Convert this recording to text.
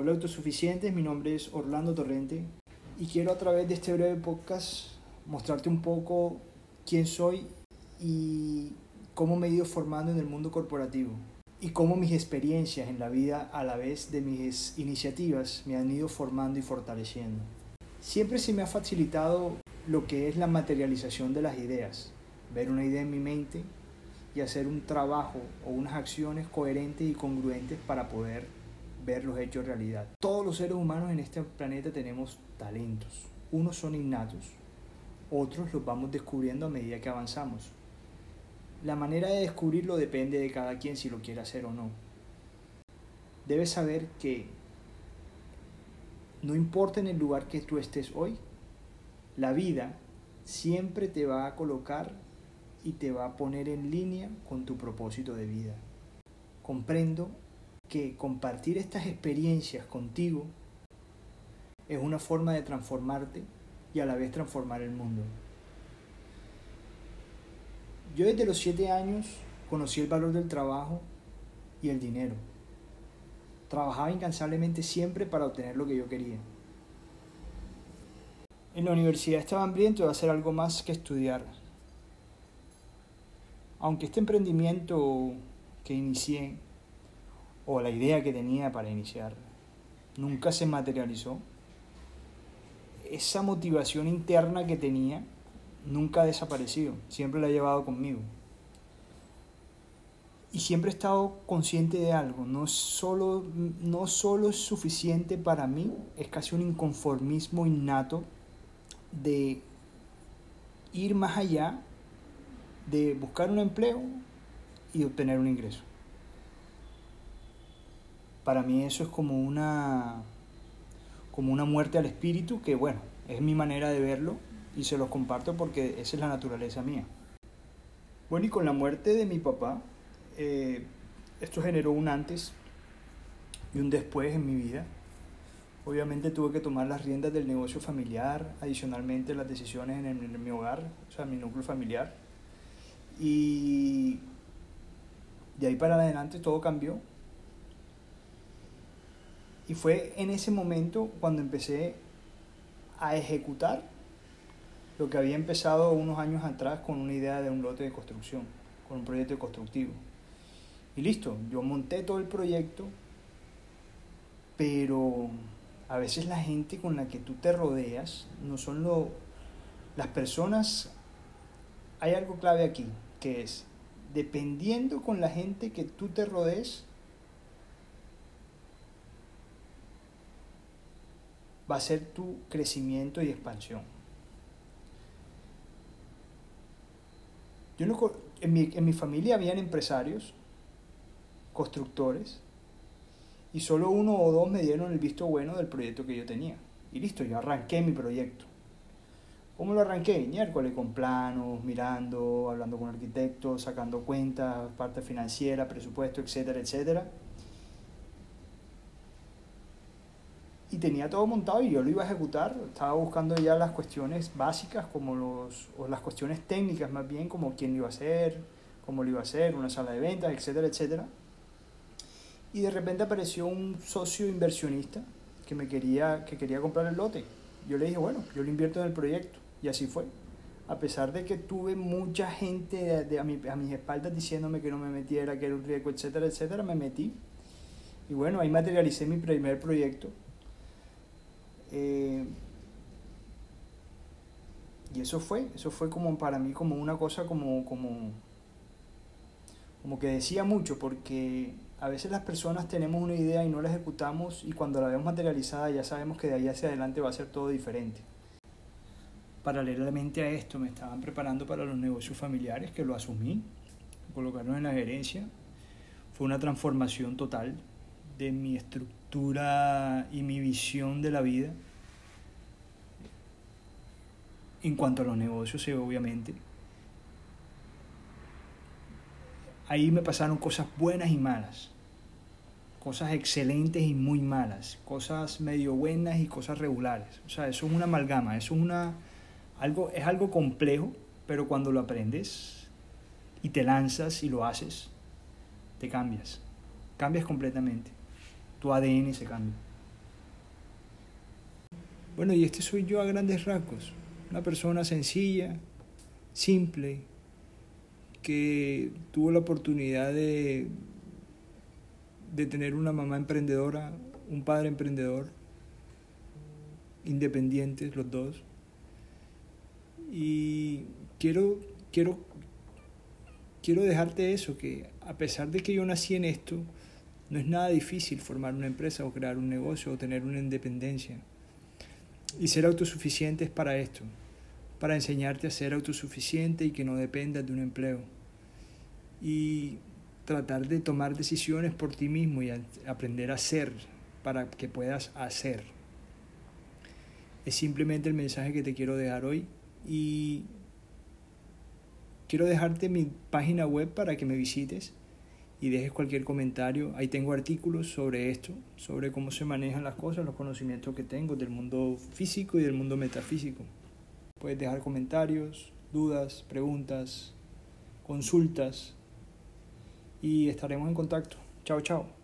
Hola autosuficientes, mi nombre es Orlando Torrente y quiero a través de este breve podcast mostrarte un poco quién soy y cómo me he ido formando en el mundo corporativo y cómo mis experiencias en la vida a la vez de mis iniciativas me han ido formando y fortaleciendo. Siempre se me ha facilitado lo que es la materialización de las ideas, ver una idea en mi mente y hacer un trabajo o unas acciones coherentes y congruentes para poder ver los hechos realidad. Todos los seres humanos en este planeta tenemos talentos. Unos son innatos, otros los vamos descubriendo a medida que avanzamos. La manera de descubrirlo depende de cada quien si lo quiere hacer o no. Debes saber que no importa en el lugar que tú estés hoy, la vida siempre te va a colocar y te va a poner en línea con tu propósito de vida. Comprendo que compartir estas experiencias contigo es una forma de transformarte y a la vez transformar el mundo. Yo desde los siete años conocí el valor del trabajo y el dinero. Trabajaba incansablemente siempre para obtener lo que yo quería. En la universidad estaba hambriento de hacer algo más que estudiar. Aunque este emprendimiento que inicié, o la idea que tenía para iniciar, nunca se materializó, esa motivación interna que tenía nunca ha desaparecido, siempre la he llevado conmigo. Y siempre he estado consciente de algo, no solo, no solo es suficiente para mí, es casi un inconformismo innato de ir más allá de buscar un empleo y obtener un ingreso. Para mí eso es como una como una muerte al espíritu que bueno, es mi manera de verlo y se los comparto porque esa es la naturaleza mía. Bueno, y con la muerte de mi papá, eh, esto generó un antes y un después en mi vida. Obviamente tuve que tomar las riendas del negocio familiar, adicionalmente las decisiones en, mi hogar, o sea, mi núcleo familiar. Y de ahí para adelante todo cambió. Y fue en ese momento cuando empecé a ejecutar lo que había empezado unos años atrás con una idea de un lote de construcción, con un proyecto constructivo. Y listo, yo monté todo el proyecto, pero a veces la gente con la que tú te rodeas no son lo, las personas, hay algo clave aquí, que es, dependiendo con la gente que tú te rodees, va a ser tu crecimiento y expansión. Yo no, en, mi, en mi familia habían empresarios, constructores, y solo uno o dos me dieron el visto bueno del proyecto que yo tenía. Y listo, yo arranqué mi proyecto. ¿Cómo lo arranqué? Miércoles con planos, mirando, hablando con arquitectos, sacando cuentas, parte financiera, presupuesto, etcétera, etcétera. Y tenía todo montado y yo lo iba a ejecutar. Estaba buscando ya las cuestiones básicas, como los, o las cuestiones técnicas más bien, como quién lo iba a hacer, cómo lo iba a hacer, una sala de ventas, etcétera, etcétera. Y de repente apareció un socio inversionista que me quería, que quería comprar el lote. Yo le dije, bueno, yo lo invierto en el proyecto. Y así fue. A pesar de que tuve mucha gente de, a, mi, a mis espaldas diciéndome que no me metiera, que era un riesgo, etcétera, etcétera, me metí. Y bueno, ahí materialicé mi primer proyecto eh, y eso fue, eso fue como para mí como una cosa como, como, como que decía mucho, porque a veces las personas tenemos una idea y no la ejecutamos y cuando la vemos materializada ya sabemos que de ahí hacia adelante va a ser todo diferente. Paralelamente a esto me estaban preparando para los negocios familiares, que lo asumí, colocaron en la gerencia. Fue una transformación total de mi estructura y mi visión de la vida. En cuanto a los negocios, obviamente. Ahí me pasaron cosas buenas y malas. Cosas excelentes y muy malas. Cosas medio buenas y cosas regulares. O sea, eso es una amalgama. Eso es, una, algo, es algo complejo, pero cuando lo aprendes y te lanzas y lo haces, te cambias. Cambias completamente tu ADN se cambia. Bueno, y este soy yo a grandes rasgos, una persona sencilla, simple, que tuvo la oportunidad de, de tener una mamá emprendedora, un padre emprendedor, independientes los dos. Y quiero, quiero, quiero dejarte eso, que a pesar de que yo nací en esto, no es nada difícil formar una empresa o crear un negocio o tener una independencia. Y ser autosuficiente es para esto, para enseñarte a ser autosuficiente y que no dependas de un empleo. Y tratar de tomar decisiones por ti mismo y aprender a ser para que puedas hacer. Es simplemente el mensaje que te quiero dejar hoy y quiero dejarte mi página web para que me visites y dejes cualquier comentario. Ahí tengo artículos sobre esto, sobre cómo se manejan las cosas, los conocimientos que tengo del mundo físico y del mundo metafísico. Puedes dejar comentarios, dudas, preguntas, consultas y estaremos en contacto. Chao, chao.